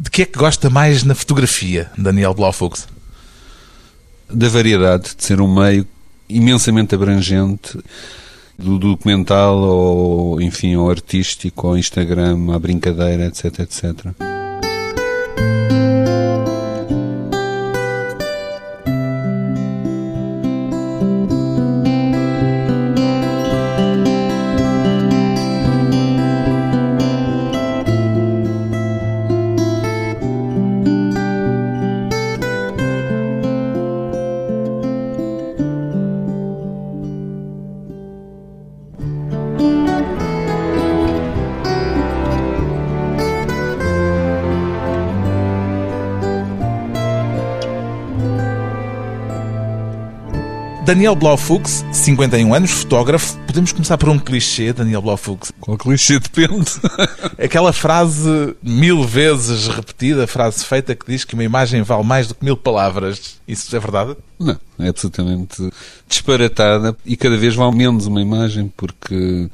De que é que gosta mais na fotografia, Daniel Blaufux? Da variedade, de ser um meio imensamente abrangente, do documental ou, enfim, ao artístico, ao Instagram, à brincadeira, etc, etc. Daniel Blaufux, 51 anos, fotógrafo. Podemos começar por um clichê, Daniel Blaufux. Qual clichê depende? Aquela frase mil vezes repetida, frase feita que diz que uma imagem vale mais do que mil palavras. Isso é verdade? Não, é absolutamente disparatada e cada vez vale menos uma imagem, porque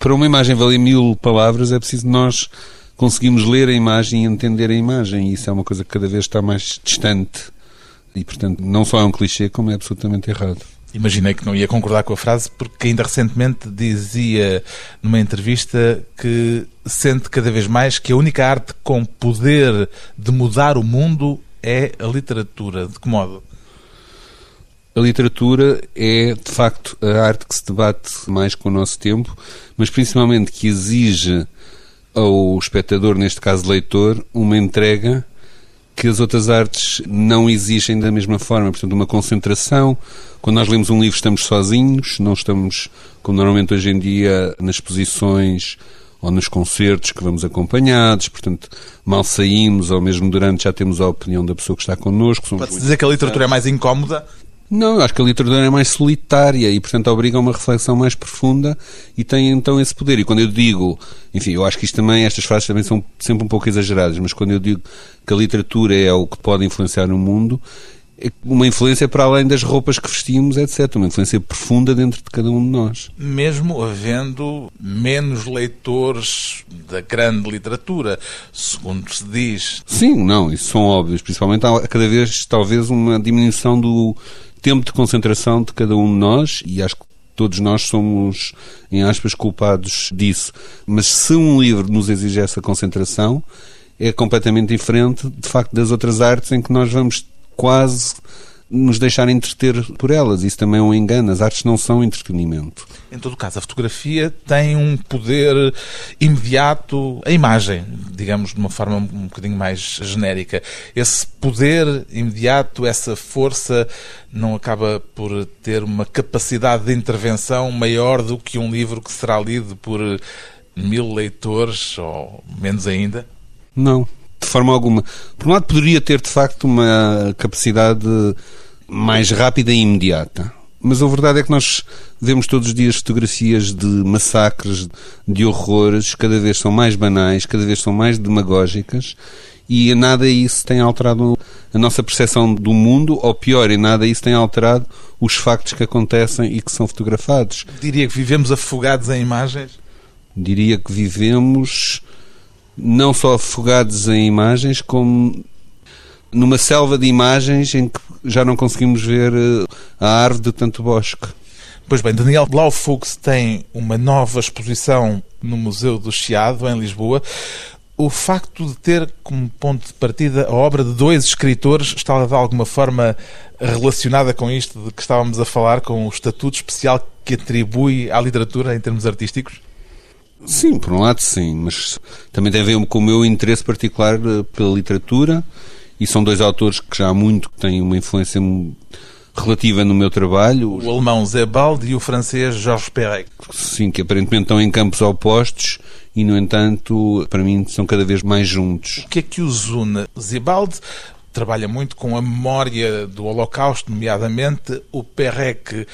para uma imagem valer mil palavras é preciso nós conseguimos ler a imagem e entender a imagem. E isso é uma coisa que cada vez está mais distante e, portanto, não só é um clichê, como é absolutamente errado. Imaginei que não ia concordar com a frase, porque ainda recentemente dizia numa entrevista que sente cada vez mais que a única arte com poder de mudar o mundo é a literatura. De que modo? A literatura é, de facto, a arte que se debate mais com o nosso tempo, mas principalmente que exige ao espectador, neste caso leitor, uma entrega que as outras artes não exigem da mesma forma. Portanto, uma concentração. Quando nós lemos um livro, estamos sozinhos, não estamos, como normalmente hoje em dia, nas exposições ou nos concertos que vamos acompanhados, portanto, mal saímos ou mesmo durante já temos a opinião da pessoa que está connosco. Pode-se dizer que a literatura é mais incómoda? Não, acho que a literatura é mais solitária e, portanto, obriga a uma reflexão mais profunda e tem então esse poder. E quando eu digo, enfim, eu acho que isto também, estas frases também são sempre um pouco exageradas, mas quando eu digo que a literatura é o que pode influenciar o mundo, é uma influência para além das roupas que vestimos, etc. Uma influência profunda dentro de cada um de nós. Mesmo havendo menos leitores da grande literatura, segundo se diz. Sim, não, isso são óbvios. Principalmente há cada vez, talvez, uma diminuição do tempo de concentração de cada um de nós e acho que todos nós somos, em aspas, culpados disso. Mas se um livro nos exige essa concentração, é completamente diferente, de facto, das outras artes em que nós vamos quase nos deixar entreter por elas. Isso também é um engano. As artes não são entretenimento. Em todo caso, a fotografia tem um poder imediato, a imagem, digamos de uma forma um bocadinho mais genérica. Esse poder imediato, essa força, não acaba por ter uma capacidade de intervenção maior do que um livro que será lido por mil leitores ou menos ainda? Não, de forma alguma. Por um lado, poderia ter de facto uma capacidade mais rápida e imediata. Mas a verdade é que nós vemos todos os dias fotografias de massacres, de horrores, cada vez são mais banais, cada vez são mais demagógicas e nada isso tem alterado a nossa percepção do mundo, ou pior, em nada isso tem alterado os factos que acontecem e que são fotografados. Diria que vivemos afogados em imagens? Diria que vivemos não só afogados em imagens, como numa selva de imagens em que já não conseguimos ver eh, a árvore de tanto bosque. Pois bem, Daniel Blaufux tem uma nova exposição no Museu do Chiado, em Lisboa. O facto de ter como ponto de partida a obra de dois escritores está de alguma forma relacionada com isto de que estávamos a falar, com o estatuto especial que atribui à literatura em termos artísticos? Sim, por um lado sim, mas também tem a ver com o meu interesse particular eh, pela literatura e são dois autores que já há muito têm uma influência relativa no meu trabalho. O alemão Zé Balde e o francês Georges Perec. Sim, que aparentemente estão em campos opostos e, no entanto, para mim são cada vez mais juntos. O que é que os une? Zibaldi trabalha muito com a memória do Holocausto, nomeadamente o Perec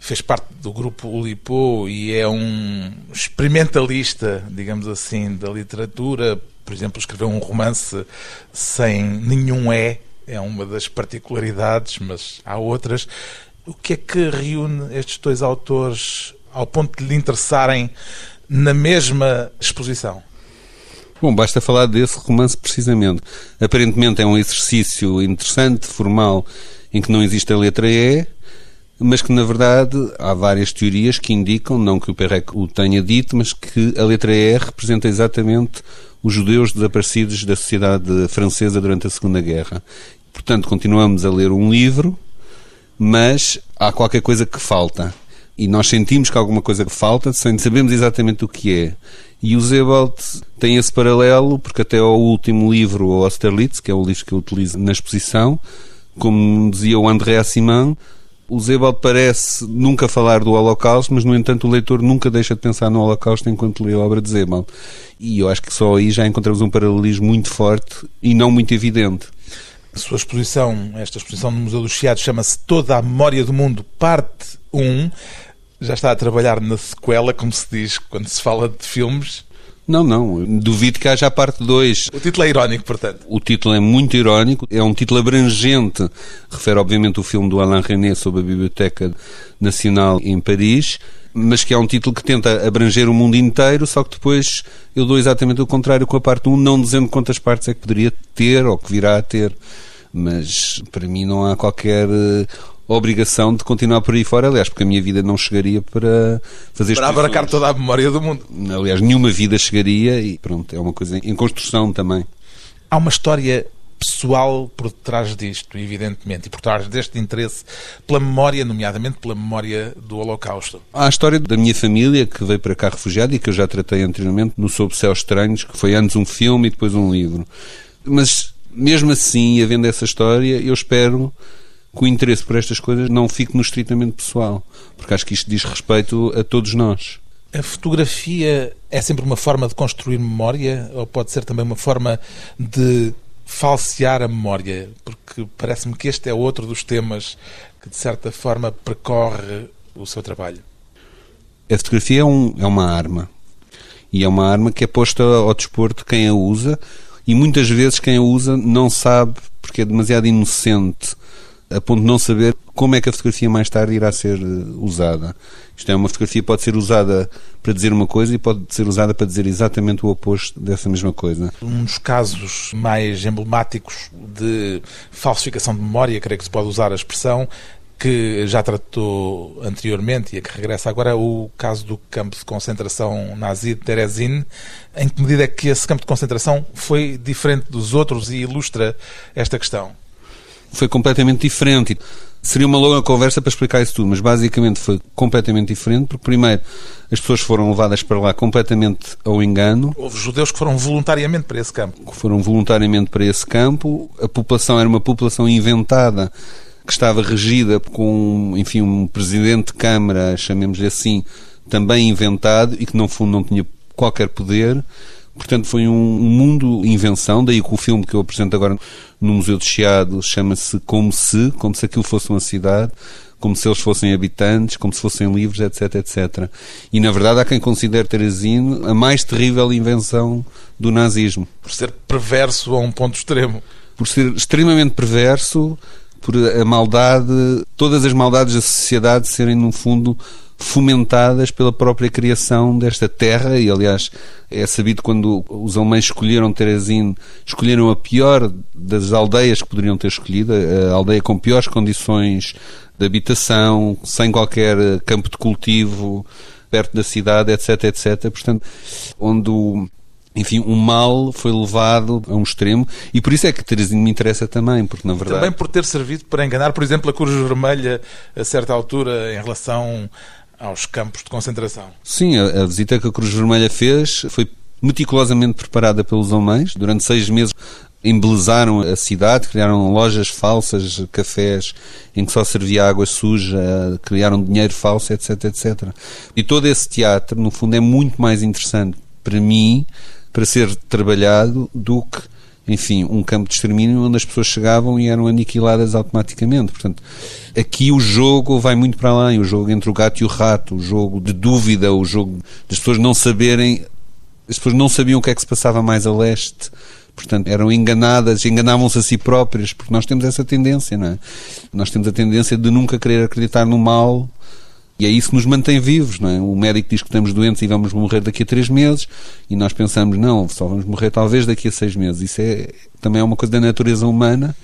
fez parte do grupo Ulipo e é um experimentalista, digamos assim, da literatura. Por exemplo, escreveu um romance sem nenhum é, é uma das particularidades, mas há outras. O que é que reúne estes dois autores ao ponto de lhe interessarem na mesma exposição? Bom, basta falar desse romance precisamente. Aparentemente é um exercício interessante, formal, em que não existe a letra E, mas que na verdade há várias teorias que indicam, não que o Perrec o tenha dito, mas que a letra E representa exatamente os judeus desaparecidos da sociedade francesa durante a Segunda Guerra. Portanto, continuamos a ler um livro, mas há qualquer coisa que falta. E nós sentimos que alguma coisa falta, sem sabermos exatamente o que é. E o Zebald tem esse paralelo, porque até ao último livro, o Austerlitz, que é o livro que eu utilizo na exposição, como dizia o André Simon, o Zebald parece nunca falar do Holocausto, mas, no entanto, o leitor nunca deixa de pensar no Holocausto enquanto lê a obra de Zebald. E eu acho que só aí já encontramos um paralelismo muito forte e não muito evidente. A sua exposição, esta exposição no Museu do Chiado, chama-se Toda a Memória do Mundo, parte 1. Já está a trabalhar na sequela, como se diz quando se fala de filmes. Não, não. Duvido que haja a parte 2. O título é irónico, portanto. O título é muito irónico. É um título abrangente. Refere, obviamente, o filme do Alain René sobre a Biblioteca Nacional em Paris. Mas que é um título que tenta abranger o mundo inteiro, só que depois eu dou exatamente o contrário com a parte 1, não dizendo quantas partes é que poderia ter ou que virá a ter. Mas para mim não há qualquer eh, obrigação de continuar por aí fora, aliás, porque a minha vida não chegaria para fazer Para abarcar toda a memória do mundo. Aliás, nenhuma vida chegaria e pronto, é uma coisa em construção também. Há uma história pessoal por detrás disto, evidentemente, e por trás deste interesse pela memória, nomeadamente pela memória do Holocausto. Há a história da minha família que veio para cá refugiada e que eu já tratei anteriormente no Sob Céus Estranhos, que foi antes um filme e depois um livro. Mas mesmo assim, havendo essa história, eu espero que o interesse por estas coisas não fique no estritamente pessoal, porque acho que isto diz respeito a todos nós. A fotografia é sempre uma forma de construir memória ou pode ser também uma forma de falsear a memória? Porque parece-me que este é outro dos temas que, de certa forma, percorre o seu trabalho. A fotografia é, um, é uma arma. E é uma arma que é posta ao dispor de quem a usa, e muitas vezes quem a usa não sabe porque é demasiado inocente a ponto de não saber como é que a fotografia mais tarde irá ser eh, usada. Isto é, uma fotografia pode ser usada para dizer uma coisa e pode ser usada para dizer exatamente o oposto dessa mesma coisa. Um dos casos mais emblemáticos de falsificação de memória, creio que se pode usar a expressão, que já tratou anteriormente e a que regressa agora, é o caso do campo de concentração nazi de Terezin. Em que medida é que esse campo de concentração foi diferente dos outros e ilustra esta questão? Foi completamente diferente. Seria uma longa conversa para explicar isso tudo, mas basicamente foi completamente diferente, porque primeiro as pessoas foram levadas para lá completamente ao engano. Houve judeus que foram voluntariamente para esse campo. Que foram voluntariamente para esse campo. A população era uma população inventada, que estava regida com, enfim, um presidente de Câmara, chamemos-lhe assim, também inventado e que, no fundo, não tinha qualquer poder. Portanto, foi um, mundo invenção, daí que o filme que eu apresento agora no Museu de Chiado chama-se Como Se, como se aquilo fosse uma cidade, como se eles fossem habitantes, como se fossem livres, etc, etc. E, na verdade, há quem considere Teresino a mais terrível invenção do nazismo. Por ser perverso a um ponto extremo. Por ser extremamente perverso, por a maldade, todas as maldades da sociedade serem, no fundo, fomentadas pela própria criação desta terra. E aliás é sabido quando os alemães escolheram Teresine escolheram a pior das aldeias que poderiam ter escolhido a aldeia com piores condições de habitação sem qualquer campo de cultivo perto da cidade etc etc portanto onde o enfim, o mal foi levado a um extremo. E por isso é que Teresino me interessa também, porque na verdade... Também por ter servido para enganar, por exemplo, a Cruz Vermelha a certa altura em relação aos campos de concentração. Sim, a, a visita que a Cruz Vermelha fez foi meticulosamente preparada pelos alemães. Durante seis meses embelezaram a cidade, criaram lojas falsas, cafés em que só servia água suja, criaram dinheiro falso, etc, etc. E todo esse teatro, no fundo, é muito mais interessante para mim, para ser trabalhado, do que enfim, um campo de extermínio onde as pessoas chegavam e eram aniquiladas automaticamente. Portanto, aqui o jogo vai muito para além, o jogo entre o gato e o rato, o jogo de dúvida, o jogo das pessoas não saberem, as pessoas não sabiam o que é que se passava mais a leste. Portanto, eram enganadas, enganavam-se a si próprias, porque nós temos essa tendência, não é? Nós temos a tendência de nunca querer acreditar no mal E é isso que nos mantém vivos, não é? O médico diz que estamos doentes e vamos morrer daqui a três meses e nós pensamos, não, só vamos morrer talvez daqui a seis meses. Isso é, também é uma coisa da natureza humana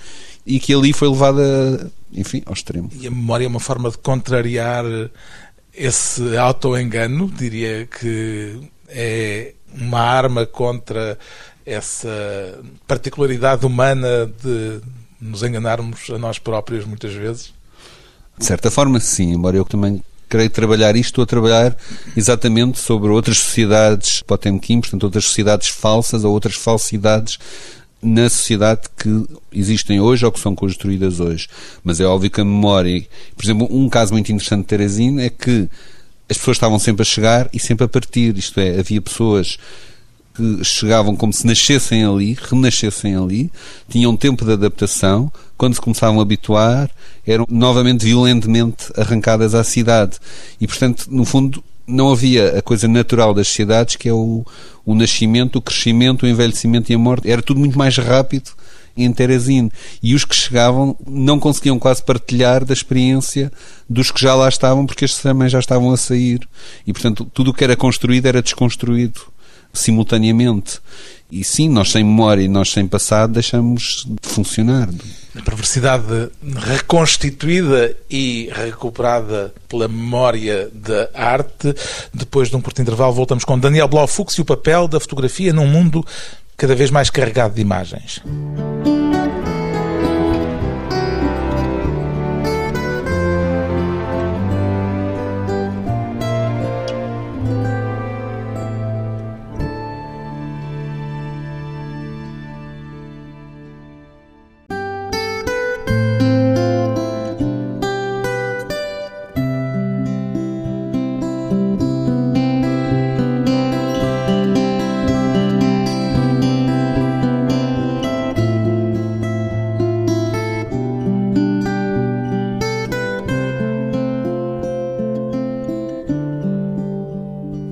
e que ali foi levada, enfim, ao extremo. E a memória é uma forma de contrariar esse auto-engano, diria que é uma arma contra essa particularidade humana de nos enganarmos a nós próprios muitas vezes? De certa forma, sim, embora eu também creio trabalhar isto, estou a trabalhar exatamente sobre outras sociedades Potemkin, portanto, outras sociedades falsas ou outras falsidades na sociedade que existem hoje ou que são construídas hoje. Mas é óbvio que a memória, por exemplo, um caso muito interessante de Teresina é que as pessoas estavam sempre a chegar e sempre a partir, isto é, havia pessoas que chegavam como se nascessem ali, renascessem ali, tinham tempo de adaptação, quando se começavam a habituar, eram novamente violentamente arrancadas à cidade. E, portanto, no fundo, não havia a coisa natural das sociedades, que é o, o nascimento, o crescimento, o envelhecimento e a morte. Era tudo muito mais rápido em Teresine. E os que chegavam não conseguiam quase partilhar da experiência dos que já lá estavam, porque estes também já estavam a sair. E, portanto, tudo o que era construído era desconstruído simultaneamente. E sim, nós sem memória e nós sem passado deixamos de funcionar. A perversidade reconstituída e recuperada pela memória da arte. Depois de um curto intervalo, voltamos com Daniel Blaufux e o papel da fotografia num mundo cada vez mais carregado de imagens.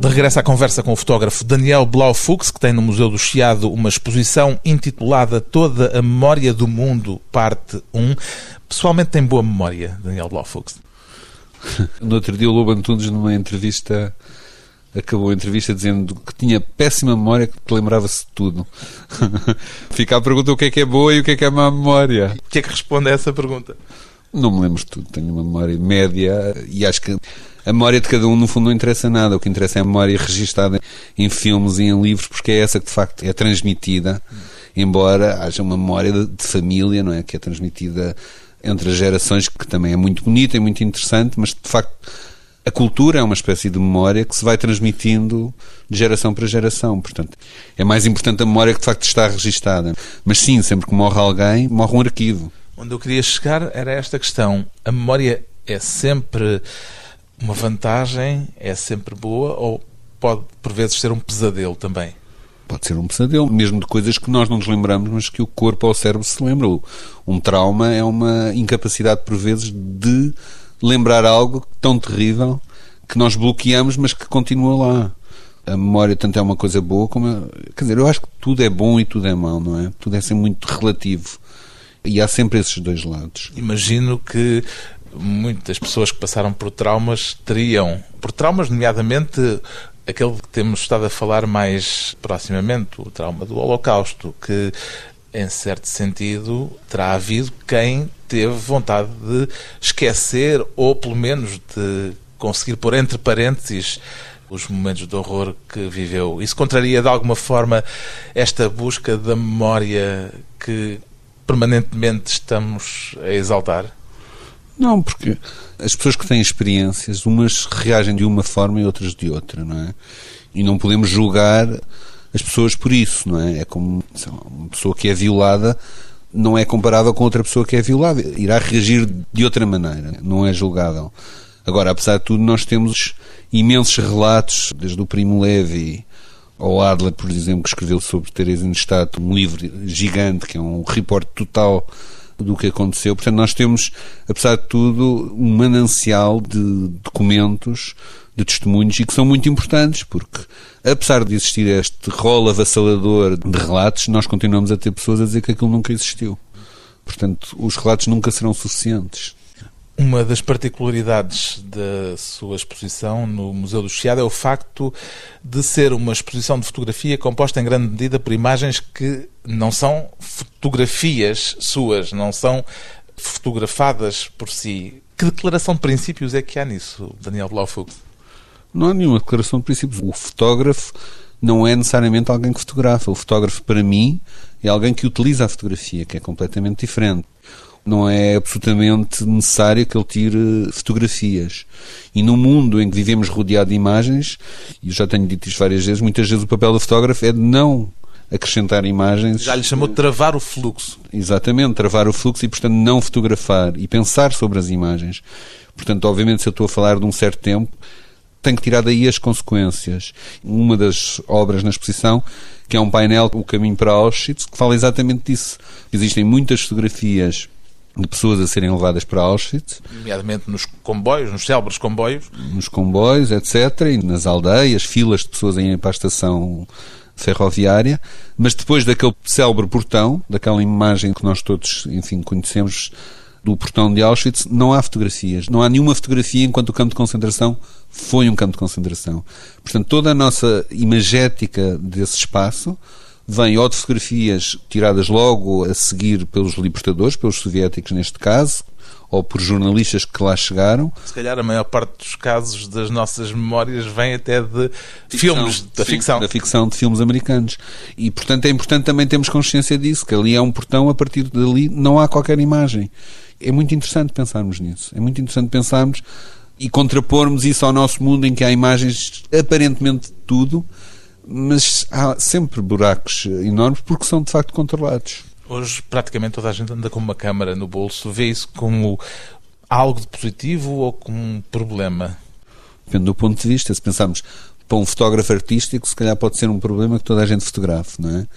Regressa à conversa com o fotógrafo Daniel Blaufux, que tem no Museu do Chiado uma exposição intitulada Toda a Memória do Mundo, parte 1. Pessoalmente tem boa memória, Daniel Blaufux? No outro dia o Lobo Antunes, numa entrevista, acabou a entrevista dizendo que tinha péssima memória, que lembrava-se de tudo. Fica a pergunta o que é que é boa e o que é que é má memória. O que é que responde a essa pergunta? Não me lembro de tudo, tenho uma memória média e acho que a memória de cada um, no fundo, não interessa nada. O que interessa é a memória registada em filmes e em livros, porque é essa que, de facto, é transmitida, embora haja uma memória de, família, não é? Que é transmitida entre as gerações, que também é muito bonita e muito interessante, mas, de facto, a cultura é uma espécie de memória que se vai transmitindo de geração para geração. Portanto, é mais importante a memória que, de facto, está registada. Mas, sim, sempre que morre alguém, morre um arquivo. Onde eu queria chegar era esta questão. A memória é sempre uma vantagem é sempre boa ou pode, por vezes, ser um pesadelo também? Pode ser um pesadelo, mesmo de coisas que nós não nos lembramos, mas que o corpo ou o cérebro se lembram. Um trauma é uma incapacidade, por vezes, de lembrar algo tão terrível que nós bloqueamos, mas que continua lá. A memória tanto é uma coisa boa como. Quer dizer, eu acho que tudo é bom e tudo é mau, não é? Tudo é sempre muito relativo. E há sempre esses dois lados. Imagino que muitas pessoas que passaram por traumas teriam, por traumas, nomeadamente aquele que temos estado a falar mais proximamente, o trauma do Holocausto, que em certo sentido terá havido quem teve vontade de esquecer ou pelo menos de conseguir pôr entre parênteses os momentos de horror que viveu. Isso contraria de alguma forma esta busca da memória que permanentemente estamos a exaltar? Não, porque as pessoas que têm experiências, umas reagem de uma forma e outras de outra, não é? E não podemos julgar as pessoas por isso, não é? É como uma pessoa que é violada não é comparável com outra pessoa que é violada. Irá reagir de outra maneira, não é julgável. Agora, apesar de tudo, nós temos imensos relatos, desde o Primo Levi ao Adler, por exemplo, que escreveu sobre Teresa Stadt um livro gigante, que é um reporte total do que aconteceu. Portanto, nós temos, apesar de tudo, um manancial de documentos, de testemunhos e que são muito importantes, porque apesar de existir este rol avassalador de relatos, nós continuamos a ter pessoas a dizer que aquilo nunca existiu. Portanto, os relatos nunca serão suficientes. Uma das particularidades da sua exposição no Museu do Chiado é o facto de ser uma exposição de fotografia composta em grande medida por imagens que não são fotografias suas, não são fotografadas por si. Que declaração de princípios é que há nisso, Daniel Blaufug? Não há nenhuma declaração de princípios. O fotógrafo não é necessariamente alguém que fotografa. O fotógrafo, para mim, é alguém que utiliza a fotografia, que é completamente diferente não é absolutamente necessário que ele tire fotografias. E no mundo em que vivemos rodeado de imagens, e eu já tenho dito isto várias vezes, muitas vezes o papel do fotógrafo é de não acrescentar imagens. Já lhe chamou de travar o fluxo. Exatamente, travar o fluxo e, portanto, não fotografar e pensar sobre as imagens. Portanto, obviamente, se eu estou a falar de um certo tempo, tenho que tirar daí as consequências. Uma das obras na exposição, que é um painel, O Caminho para Auschwitz, que fala exatamente disso. Existem muitas fotografias de pessoas a serem levadas para Auschwitz. Nomeadamente nos comboios, nos célebres comboios. Nos comboios, etc. E nas aldeias, filas de pessoas irem para a estação ferroviária. Mas depois daquele célebre portão, daquela imagem que nós todos, enfim, conhecemos do portão de Auschwitz, não há fotografias. Não há nenhuma fotografia enquanto o campo de concentração foi um campo de concentração. Portanto, toda a nossa imagética desse espaço vem ou de fotografias tiradas logo a seguir pelos libertadores, pelos soviéticos neste caso, ou por jornalistas que lá chegaram. Se calhar a maior parte dos casos das nossas memórias vem até de ficção, filmes, da ficção. Da ficção de filmes americanos. E, portanto, é importante também termos consciência disso, que ali é um portão, a partir dali não há qualquer imagem. É muito interessante pensarmos nisso. É muito interessante pensarmos e contrapormos isso ao nosso mundo em que há imagens aparentemente de tudo, mas há sempre buracos enormes porque são de facto controlados. Hoje praticamente toda a gente anda com uma câmara no bolso. Vê isso como algo de positivo ou como um problema? Depende do ponto de vista. Se pensarmos para um fotógrafo artístico, se calhar pode ser um problema que toda a gente fotografe, não é?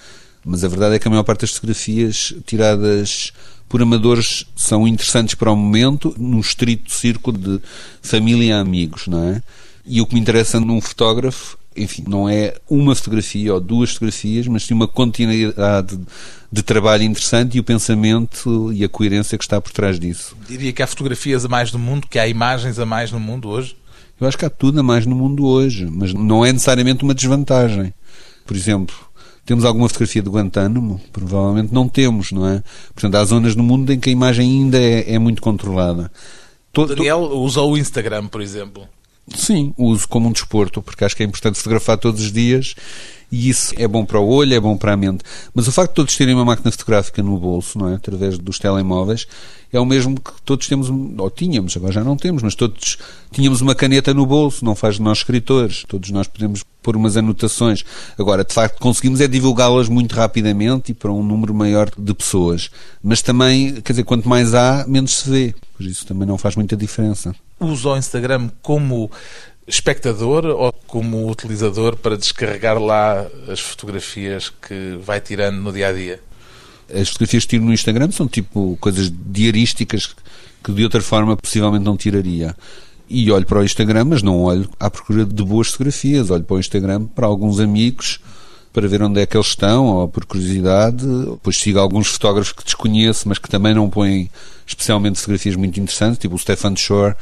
Mas a verdade é que a maior parte das fotografias tiradas por amadores são interessantes para o momento, num estrito círculo de família e amigos, não é? E o que me interessa num fotógrafo enfim, não é uma fotografia ou duas fotografias, mas sim uma continuidade de trabalho interessante e o pensamento e a coerência que está por trás disso. Diria que há fotografias a mais no mundo, que há imagens a mais no mundo hoje? Eu acho que há tudo a mais no mundo hoje, mas não é necessariamente uma desvantagem. Por exemplo, temos alguma fotografia de Guantánamo? Provavelmente não temos, não é? Portanto, há zonas no mundo em que a imagem ainda é, é muito controlada. Todo, Daniel usou o Instagram, por exemplo. Sim, uso como um desporto, porque acho que é importante fotografar todos os dias e isso é bom para o olho, é bom para a mente. Mas o facto de todos terem uma máquina fotográfica no bolso, não é? Através dos telemóveis, é o mesmo que todos temos, ou tínhamos, agora já não temos, mas todos tínhamos uma caneta no bolso, não faz de nós escritores. Todos nós podemos pôr umas anotações. Agora, de facto, conseguimos é divulgá-las muito rapidamente e para um número maior de pessoas. Mas também, quer dizer, quanto mais há, menos se vê. Por isso também não faz muita diferença usa o Instagram como espectador ou como utilizador para descarregar lá as fotografias que vai tirando no dia a dia? As fotografias que tiro no Instagram são tipo coisas diarísticas que de outra forma possivelmente não tiraria. E olho para o Instagram, mas não olho à procura de boas fotografias. Olho para o Instagram para alguns amigos para ver onde é que eles estão, ou por curiosidade. Depois sigo alguns fotógrafos que desconheço, mas que também não põem especialmente fotografias muito interessantes, tipo o Stefan Shore,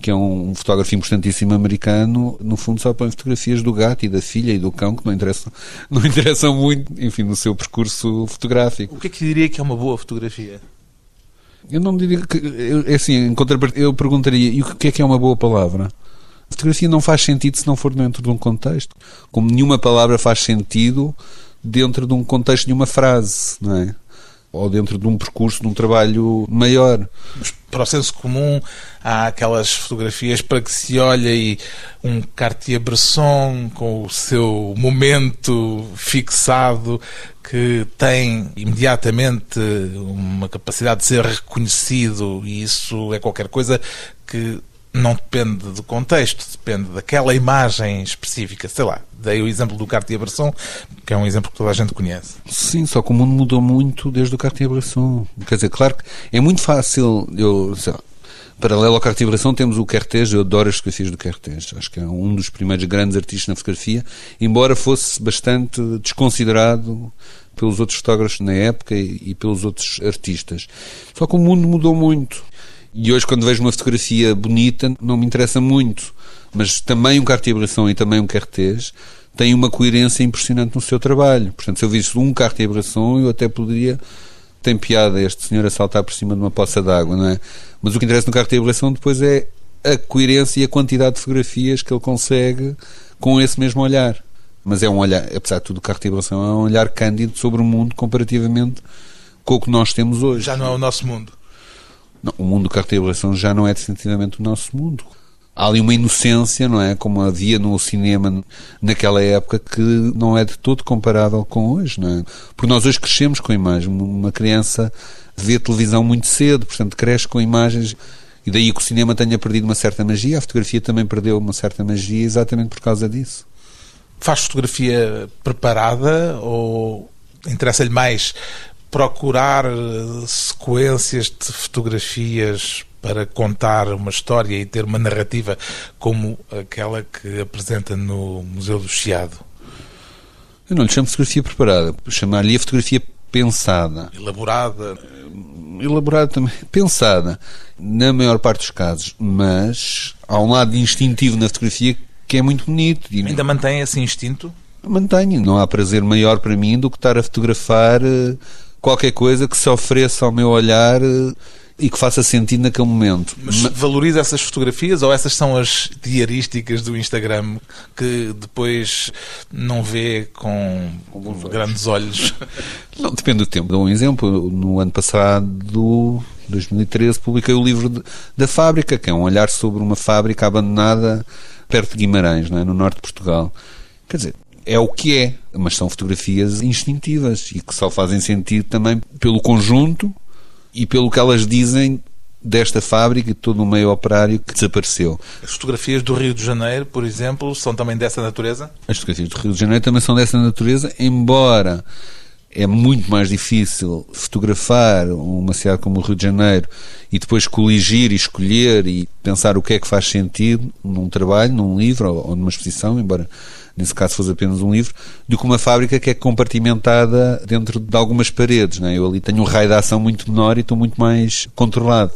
que é um fotógrafo importantíssimo americano, no fundo só põe fotografias do gato e da filha e do cão que não interessam, não interessam muito, enfim, no seu percurso fotográfico. O que é que diria que é uma boa fotografia? Eu não diria que. Eu, é assim, em contrapartida, eu perguntaria: e o que é que é uma boa palavra? A fotografia não faz sentido se não for dentro de um contexto. Como nenhuma palavra faz sentido dentro de um contexto de uma frase, não é? Ou dentro de um percurso, de um trabalho maior. Para o senso comum, há aquelas fotografias para que se olha e um Cartier-Bresson com o seu momento fixado que tem imediatamente uma capacidade de ser reconhecido e isso é qualquer coisa que não depende do contexto, depende daquela imagem específica. Sei lá, dei o exemplo do Cartier-Bresson, que é um exemplo que toda a gente conhece. Sim, só que o mundo mudou muito desde o Cartier-Bresson. Quer dizer, claro que é muito fácil, eu, sei lá, paralelo ao Cartier-Bresson temos o Kertész, eu adoro as fotografias do Kertész, acho que é um dos primeiros grandes artistas na fotografia, embora fosse bastante desconsiderado pelos outros fotógrafos na época e, e pelos outros artistas. Só que o mundo mudou muito E hoje, quando vejo uma fotografia bonita, não me interessa muito. Mas também um Cartier-Bresson e também um Cartês têm uma coerência impressionante no seu trabalho. Portanto, se eu visse um Cartier-Bresson, eu até poderia... Tem piada este senhor a saltar por cima de uma poça d'água, não é? Mas o que interessa no Cartier-Bresson depois é a coerência e a quantidade de fotografias que ele consegue com esse mesmo olhar. Mas é um olhar, apesar de tudo, o Cartier-Bresson é um olhar cândido sobre o mundo comparativamente com o que nós temos hoje. Já não é o nosso mundo. Não, o mundo do Cartier-Bresson já não é definitivamente o nosso mundo. Há ali uma inocência, não é? Como havia no cinema naquela época que não é de todo comparável com hoje, não é? Porque nós hoje crescemos com a imagem. Uma criança vê televisão muito cedo, portanto cresce com imagens e daí que o cinema tenha perdido uma certa magia, a fotografia também perdeu uma certa magia exatamente por causa disso. Faz fotografia preparada ou interessa-lhe mais procurar eh, sequências de fotografias para contar uma história e ter uma narrativa como aquela que apresenta no Museu do Chiado? Eu não lhe chamo fotografia preparada, chamar-lhe a fotografia pensada. Elaborada. Elaborada também. Pensada, na maior parte dos casos. Mas há um lado instintivo na fotografia que é muito bonito. Ainda mantém esse instinto? Mantenho. Não há prazer maior para mim do que estar a fotografar eh, qualquer coisa que se ofereça ao meu olhar eh, e que faça sentido naquele momento. Mas valoriza essas fotografias ou essas são as diarísticas do Instagram que depois não vê com, grandes olhos? Não, depende do tempo. Dou um exemplo. No ano passado, 2013, publiquei o livro de, da fábrica, que é um olhar sobre uma fábrica abandonada perto de Guimarães, é? no norte de Portugal. Quer dizer, é o que é, mas são fotografias instintivas e que só fazem sentido também pelo conjunto e pelo que elas dizem desta fábrica e de todo o meio operário que desapareceu. As fotografias do Rio de Janeiro, por exemplo, são também dessa natureza? As fotografias do Rio de Janeiro também são dessa natureza, embora é muito mais difícil fotografar uma cidade como o Rio de Janeiro e depois coligir e escolher e pensar o que é que faz sentido num trabalho, num livro ou numa exposição, embora nesse caso fosse apenas um livro, do que uma fábrica que é compartimentada dentro de algumas paredes. Né? Eu ali tenho um raio de ação muito menor e estou muito mais controlado.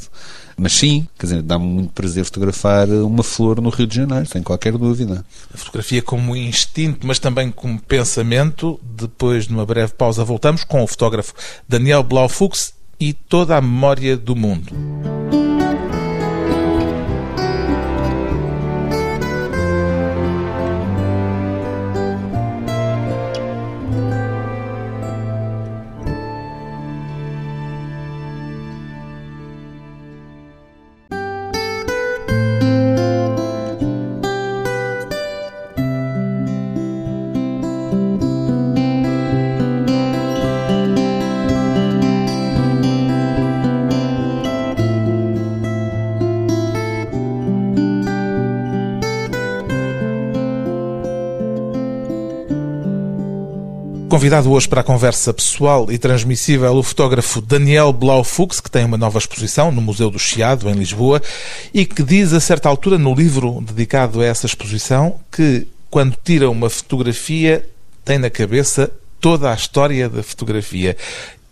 Mas sim, quer dizer, dá-me muito prazer fotografar uma flor no Rio de Janeiro, sem qualquer dúvida. A fotografia como instinto, mas também como pensamento. Depois, numa breve pausa, voltamos com o fotógrafo Daniel Blaufux e toda a memória do mundo. Convidado hoje para a conversa pessoal e transmissível o fotógrafo Daniel Blaufux, que tem uma nova exposição no Museu do Chiado, em Lisboa, e que diz a certa altura no livro dedicado a essa exposição que quando tira uma fotografia tem na cabeça toda a história da fotografia.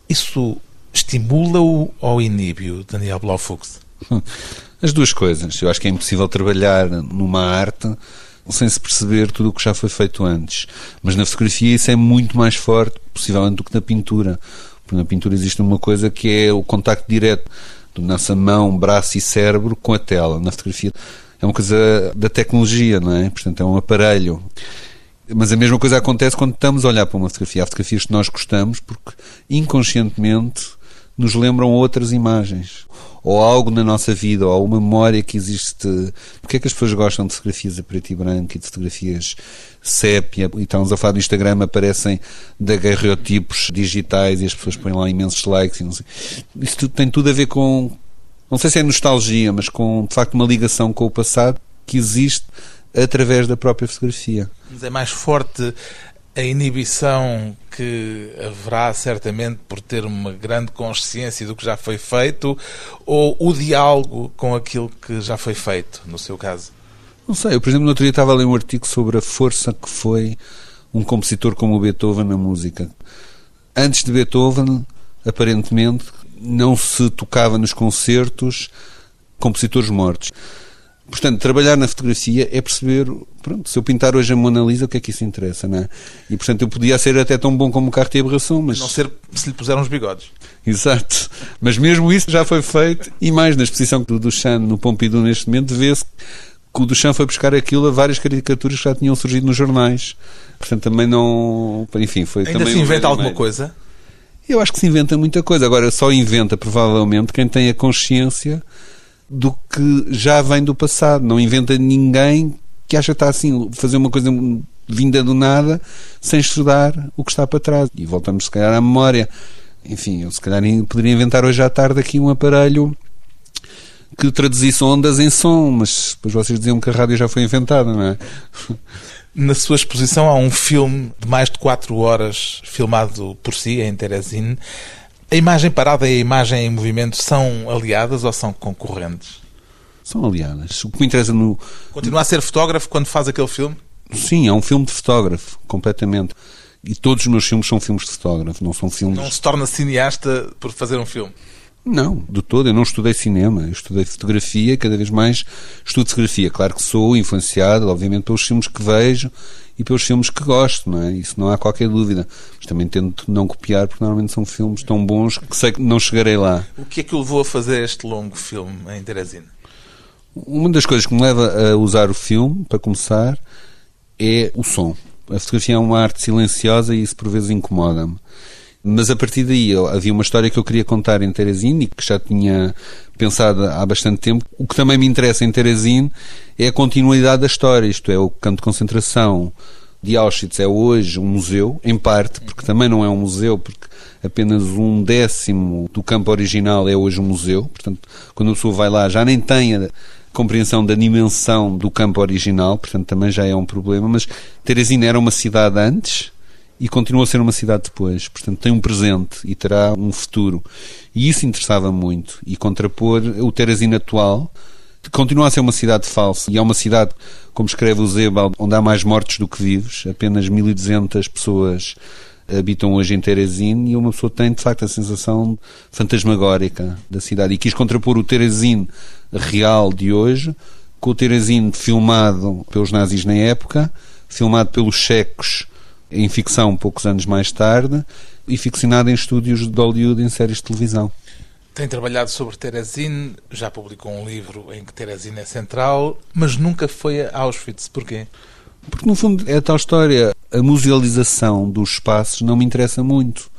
Isso estimula-o ou inibe-o, Daniel Blaufux? As duas coisas. Eu acho que é impossível trabalhar numa arte sem se perceber tudo o que já foi feito antes. Mas na fotografia isso é muito mais forte, possivelmente, do que na pintura. Porque na pintura existe uma coisa que é o contacto direto da nossa mão, braço e cérebro com a tela. Na fotografia é uma coisa da tecnologia, não é? Portanto, é um aparelho. Mas a mesma coisa acontece quando estamos a olhar para uma fotografia. Há fotografias que nós gostamos porque inconscientemente nos lembram outras imagens ou algo na nossa vida, ou uma memória que existe. Porque é que as pessoas gostam de fotografias a preto e branco e de fotografias sépia? E estamos a falar do Instagram, aparecem daguerreotipos digitais e as pessoas põem lá imensos likes. Isso tudo, tem tudo a ver com. Não sei se é nostalgia, mas com de facto uma ligação com o passado que existe através da própria fotografia. Mas é mais forte a inibição que haverá certamente por ter uma grande consciência do que já foi feito ou o diálogo com aquilo que já foi feito, no seu caso? Não sei, eu por exemplo no outro dia estava a ler um artigo sobre a força que foi um compositor como o Beethoven na música. Antes de Beethoven, aparentemente, não se tocava nos concertos compositores mortos. Portanto, trabalhar na fotografia é perceber, pronto, se eu pintar hoje a Mona Lisa, o que é que isso interessa, não é? E, portanto, eu podia ser até tão bom como o de aberração, mas... Não ser se lhe puseram os bigodes. Exato. Mas mesmo isso já foi feito, e mais na exposição do Duchamp no Pompidou neste momento, vê-se que o Duchamp foi buscar aquilo a várias caricaturas que já tinham surgido nos jornais. Portanto, também não... Enfim, foi Ainda também se um inventa grande alguma coisa? Eu acho que se inventa muita coisa. Agora, só inventa, provavelmente, quem tem a consciência do que já vem do passado. Não inventa ninguém que acha que está assim, fazer uma coisa vinda do nada, sem estudar o que está para trás. E voltamos, se calhar, à memória. Enfim, eu se calhar poderia inventar hoje à tarde aqui um aparelho que traduzisse ondas em som, mas depois vocês diziam que a rádio já foi inventada, não é? Na sua exposição há um filme de mais de 4 horas filmado por si, em Teresine. A imagem parada e a imagem em movimento são aliadas ou são concorrentes? São aliadas. O que me interessa no, Continua a ser fotógrafo quando faz aquele filme? Sim, é um filme de fotógrafo, completamente. E todos os meus filmes são filmes de fotógrafo, não são filmes. Não se torna cineasta por fazer um filme? Não, de todo. Eu não estudei cinema, eu estudei fotografia, cada vez mais estudo fotografia. Claro que sou influenciado, obviamente, pelos filmes que vejo e pelos filmes que gosto, não é? Isso não há qualquer dúvida. Mas também tento não copiar, porque normalmente são filmes tão bons que sei que não chegarei lá. O que é que o levou a fazer este longo filme em Teresina? Uma das coisas que me leva a usar o filme, para começar, é o som. A fotografia é uma arte silenciosa e isso por vezes incomoda-me. Mas a partir daí havia uma história que eu queria contar em Teresine e que já tinha pensado há bastante tempo. O que também me interessa em Teresine é a continuidade da história, isto é, o campo de concentração de Auschwitz é hoje um museu, em parte, porque também não é um museu, porque apenas um décimo do campo original é hoje um museu. Portanto, quando a pessoa vai lá já nem tem a compreensão da dimensão do campo original, portanto também já é um problema. Mas Teresina era uma cidade antes e continua a ser uma cidade depois. Portanto, tem um presente e terá um futuro. E isso interessava muito. E contrapor o Teresina atual, que continua a ser uma cidade falsa. E é uma cidade, como escreve o Zebald, onde há mais mortos do que vivos. Apenas 1200 pessoas habitam hoje em Teresine e uma pessoa tem, de facto, a sensação fantasmagórica da cidade. E quis contrapor o Teresine real de hoje com o Teresine filmado pelos nazis na época, filmado pelos checos em ficção poucos anos mais tarde e ficcionado em estúdios de Hollywood em séries de televisão. Tem trabalhado sobre Teresine, já publicou um livro em que Teresine é central, mas nunca foi a Auschwitz. Porquê? Porque, no fundo, é a tal história. A musealização dos espaços não me interessa muito.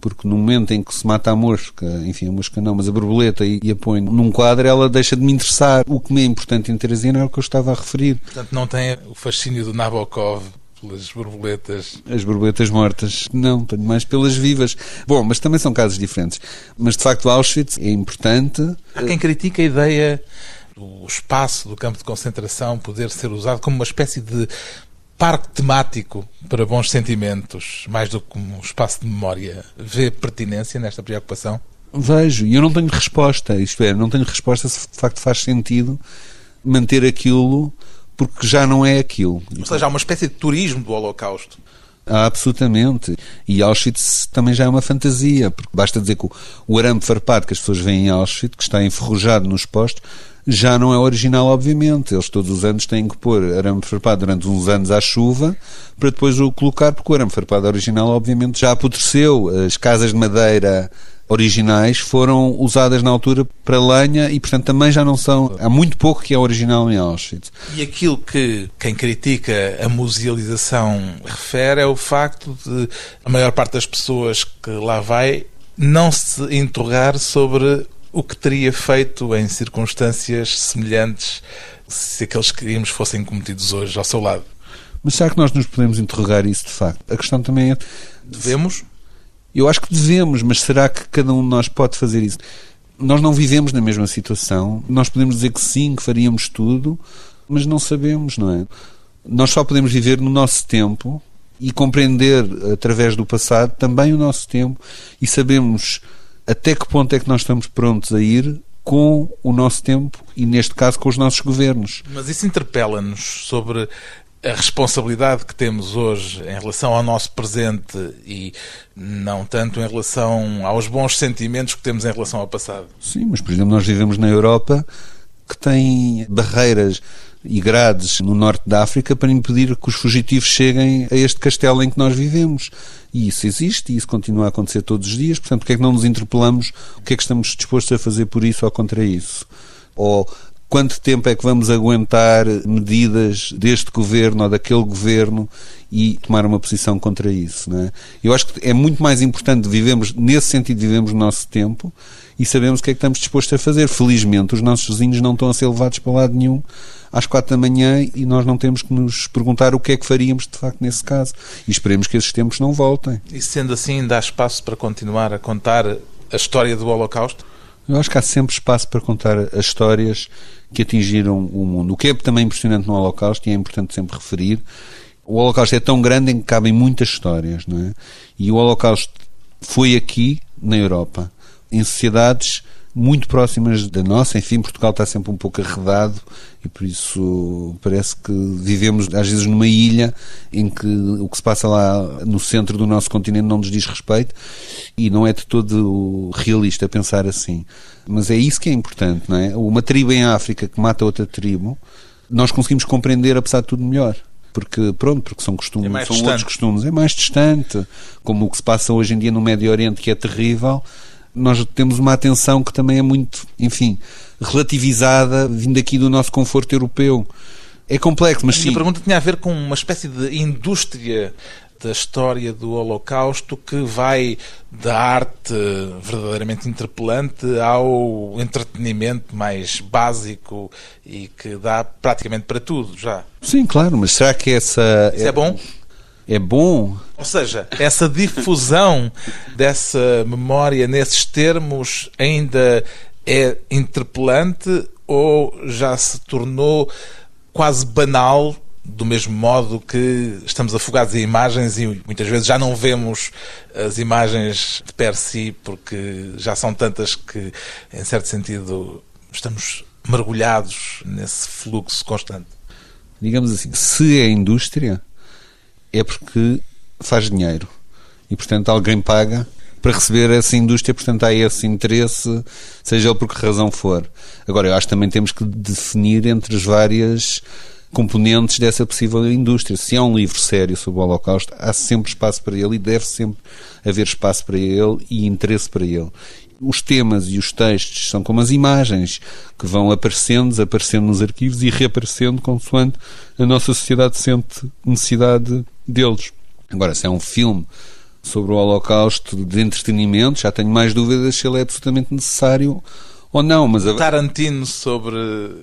Porque no momento em que se mata a mosca, enfim, a mosca não, mas a borboleta e, e a põe num quadro, ela deixa de me interessar. O que me é importante em Teresina é o que eu estava a referir. Portanto, não tem o fascínio do Nabokov pelas borboletas. As borboletas mortas, não, tenho mais pelas vivas. Bom, mas também são casos diferentes. Mas, de facto, Auschwitz é importante. Há quem critica a ideia do espaço do campo de concentração poder ser usado como uma espécie de parque temático para bons sentimentos, mais do que como um espaço de memória. Vê pertinência nesta preocupação? Vejo, e eu não tenho resposta, isto é, não tenho resposta se de facto faz sentido manter aquilo porque já não é aquilo. Ou seja, há uma espécie de turismo do Holocausto. Ah, absolutamente. E Auschwitz também já é uma fantasia, porque basta dizer que o, o arame farpado que as pessoas veem em Auschwitz, que está enferrujado nos postos, já não é original, obviamente. Eles todos os anos têm que pôr arame farpado durante uns anos à chuva para depois o colocar, porque o arame farpado original, obviamente, já apodreceu. As casas de madeira originais foram usadas na altura para lenha e, portanto, também já não são. Há muito pouco que é original em Auschwitz. E aquilo que quem critica a musealização refere é o facto de a maior parte das pessoas que lá vai não se interrogar sobre o que teria feito em circunstâncias semelhantes se aqueles crimes fossem cometidos hoje ao seu lado. Mas será que nós nos podemos interrogar isso de facto? A questão também é. Devemos? Eu acho que devemos, mas será que cada um de nós pode fazer isso? Nós não vivemos na mesma situação. Nós podemos dizer que sim, que faríamos tudo, mas não sabemos, não é? Nós só podemos viver no nosso tempo e compreender através do passado também o nosso tempo e sabemos até que ponto é que nós estamos prontos a ir com o nosso tempo e, neste caso, com os nossos governos. Mas isso interpela-nos sobre a responsabilidade que temos hoje em relação ao nosso presente e não tanto em relação aos bons sentimentos que temos em relação ao passado. Sim, mas, por exemplo, nós vivemos na Europa que tem barreiras e grades no norte da África para impedir que os fugitivos cheguem a este castelo em que nós vivemos. E isso existe e isso continua a acontecer todos os dias. Portanto, porque é que não nos interpelamos? O que é que estamos dispostos a fazer por isso ou contra isso? Ou quanto tempo é que vamos aguentar medidas deste governo ou daquele governo e tomar uma posição contra isso, não é? Eu acho que é muito mais importante vivemos nesse sentido vivemos o nosso tempo e sabemos o que é que estamos dispostos a fazer. Felizmente, os nossos vizinhos não estão a ser levados para lado nenhum às quatro da manhã e nós não temos que nos perguntar o que é que faríamos de facto nesse caso. E esperemos que esses tempos não voltem. E sendo assim, dá espaço para continuar a contar a história do Holocausto? Eu acho que há sempre espaço para contar as histórias que atingiram o mundo. O que é também impressionante no Holocausto, e é importante sempre referir, o Holocausto é tão grande em que cabem muitas histórias, não é? E o Holocausto foi aqui, na Europa, em sociedades muito próximas da nossa. Enfim, Portugal está sempre um pouco arredado e por isso parece que vivemos às vezes numa ilha em que o que se passa lá no centro do nosso continente não nos diz respeito e não é de todo realista pensar assim. Mas é isso que é importante, não é? Uma tribo em África que mata outra tribo, nós conseguimos compreender apesar de tudo melhor porque pronto, porque são costumes, é são outros costumes, é mais distante, como o que se passa hoje em dia no Médio Oriente que é terrível, nós temos uma atenção que também é muito, enfim, relativizada, vindo aqui do nosso conforto europeu. É complexo, mas sim. A pergunta tinha a ver com uma espécie de indústria da história do Holocausto que vai da arte verdadeiramente interpelante ao entretenimento mais básico e que dá praticamente para tudo já. Sim, claro, mas será que essa. Isso é, é bom? É bom. Ou seja, essa difusão dessa memória nesses termos ainda é interpelante ou já se tornou quase banal, do mesmo modo que estamos afogados em imagens e muitas vezes já não vemos as imagens de per si porque já são tantas que, em certo sentido, estamos mergulhados nesse fluxo constante. Digamos assim, se é indústria, é porque faz dinheiro. E, portanto, alguém paga para receber essa indústria, portanto, há esse interesse, seja ele por que razão for. Agora, eu acho que também temos que definir entre as várias componentes dessa possível indústria. Se há um livro sério sobre o Holocausto, há sempre espaço para ele e deve sempre haver espaço para ele e interesse para ele. Os temas e os textos são como as imagens que vão aparecendo, desaparecendo nos arquivos e reaparecendo consoante a nossa sociedade sente necessidade deles. Agora, se é um filme sobre o Holocausto de entretenimento, já tenho mais dúvidas se ele é absolutamente necessário ou não. Mas a... Tarantino sobre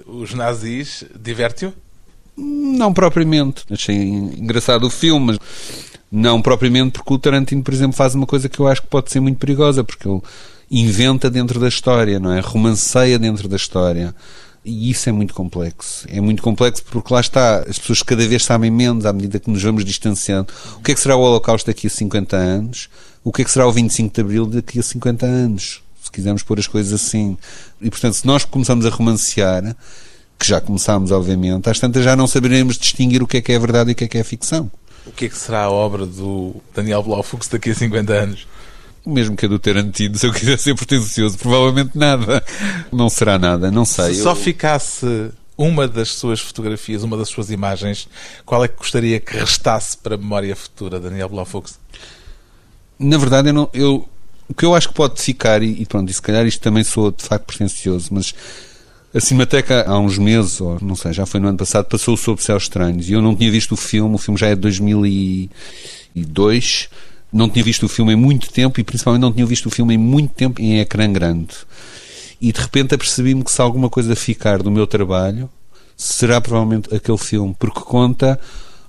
os nazis diverte-o? Não propriamente. Achei engraçado o filme, mas não propriamente porque o Tarantino, por exemplo, faz uma coisa que eu acho que pode ser muito perigosa, porque ele inventa dentro da história, não é? Romanceia dentro da história. E isso é muito complexo. É muito complexo porque lá está, as pessoas cada vez sabem menos à medida que nos vamos distanciando. O que é que será o Holocausto daqui a 50 anos? O que é que será o 25 de Abril daqui a 50 anos? Se quisermos pôr as coisas assim. E portanto, se nós começamos a romancear, que já começámos, obviamente, às tantas já não saberemos distinguir o que é que é verdade e o que é que é ficção. O que é que será a obra do Daniel Blaufux daqui a 50 anos? Mesmo que a do Tarantino, se eu quiser ser pretencioso, provavelmente nada. Não será nada, não sei. Se só ficasse uma das suas fotografias, uma das suas imagens, qual é que gostaria que restasse para a memória futura, Daniel Blaufux? Na verdade, eu, não, eu o que eu acho que pode ficar, e, e pronto, e se calhar isto também sou de facto pretencioso, mas a Cinemateca há uns meses, ou não sei, já foi no ano passado, passou Sob Céus Estranhos e eu não tinha visto o filme, o filme já é de 2002 não tinha visto o filme em muito tempo e principalmente não tinha visto o filme em muito tempo em ecrã grande. E de repente apercebi-me que se alguma coisa ficar do meu trabalho, será provavelmente aquele filme, porque conta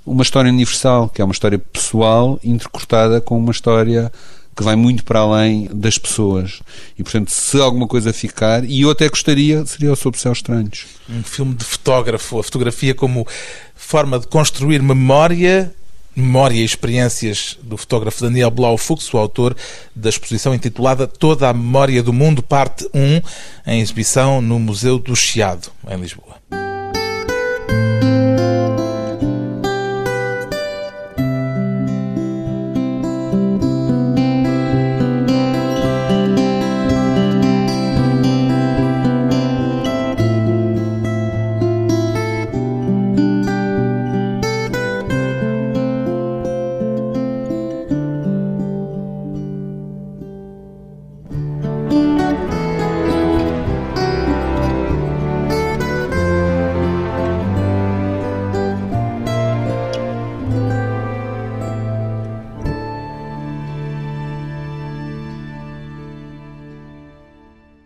uma história universal, que é uma história pessoal intercortada com uma história que vai muito para além das pessoas. E, portanto, se alguma coisa ficar, e eu até gostaria, seria o Sob Céus Estranhos. Um filme de fotógrafo, a fotografia como forma de construir memória memória e experiências do fotógrafo Daniel Blau Fux, o autor da exposição intitulada Toda a Memória do Mundo, parte 1, em exibição no Museu do Chiado, em Lisboa.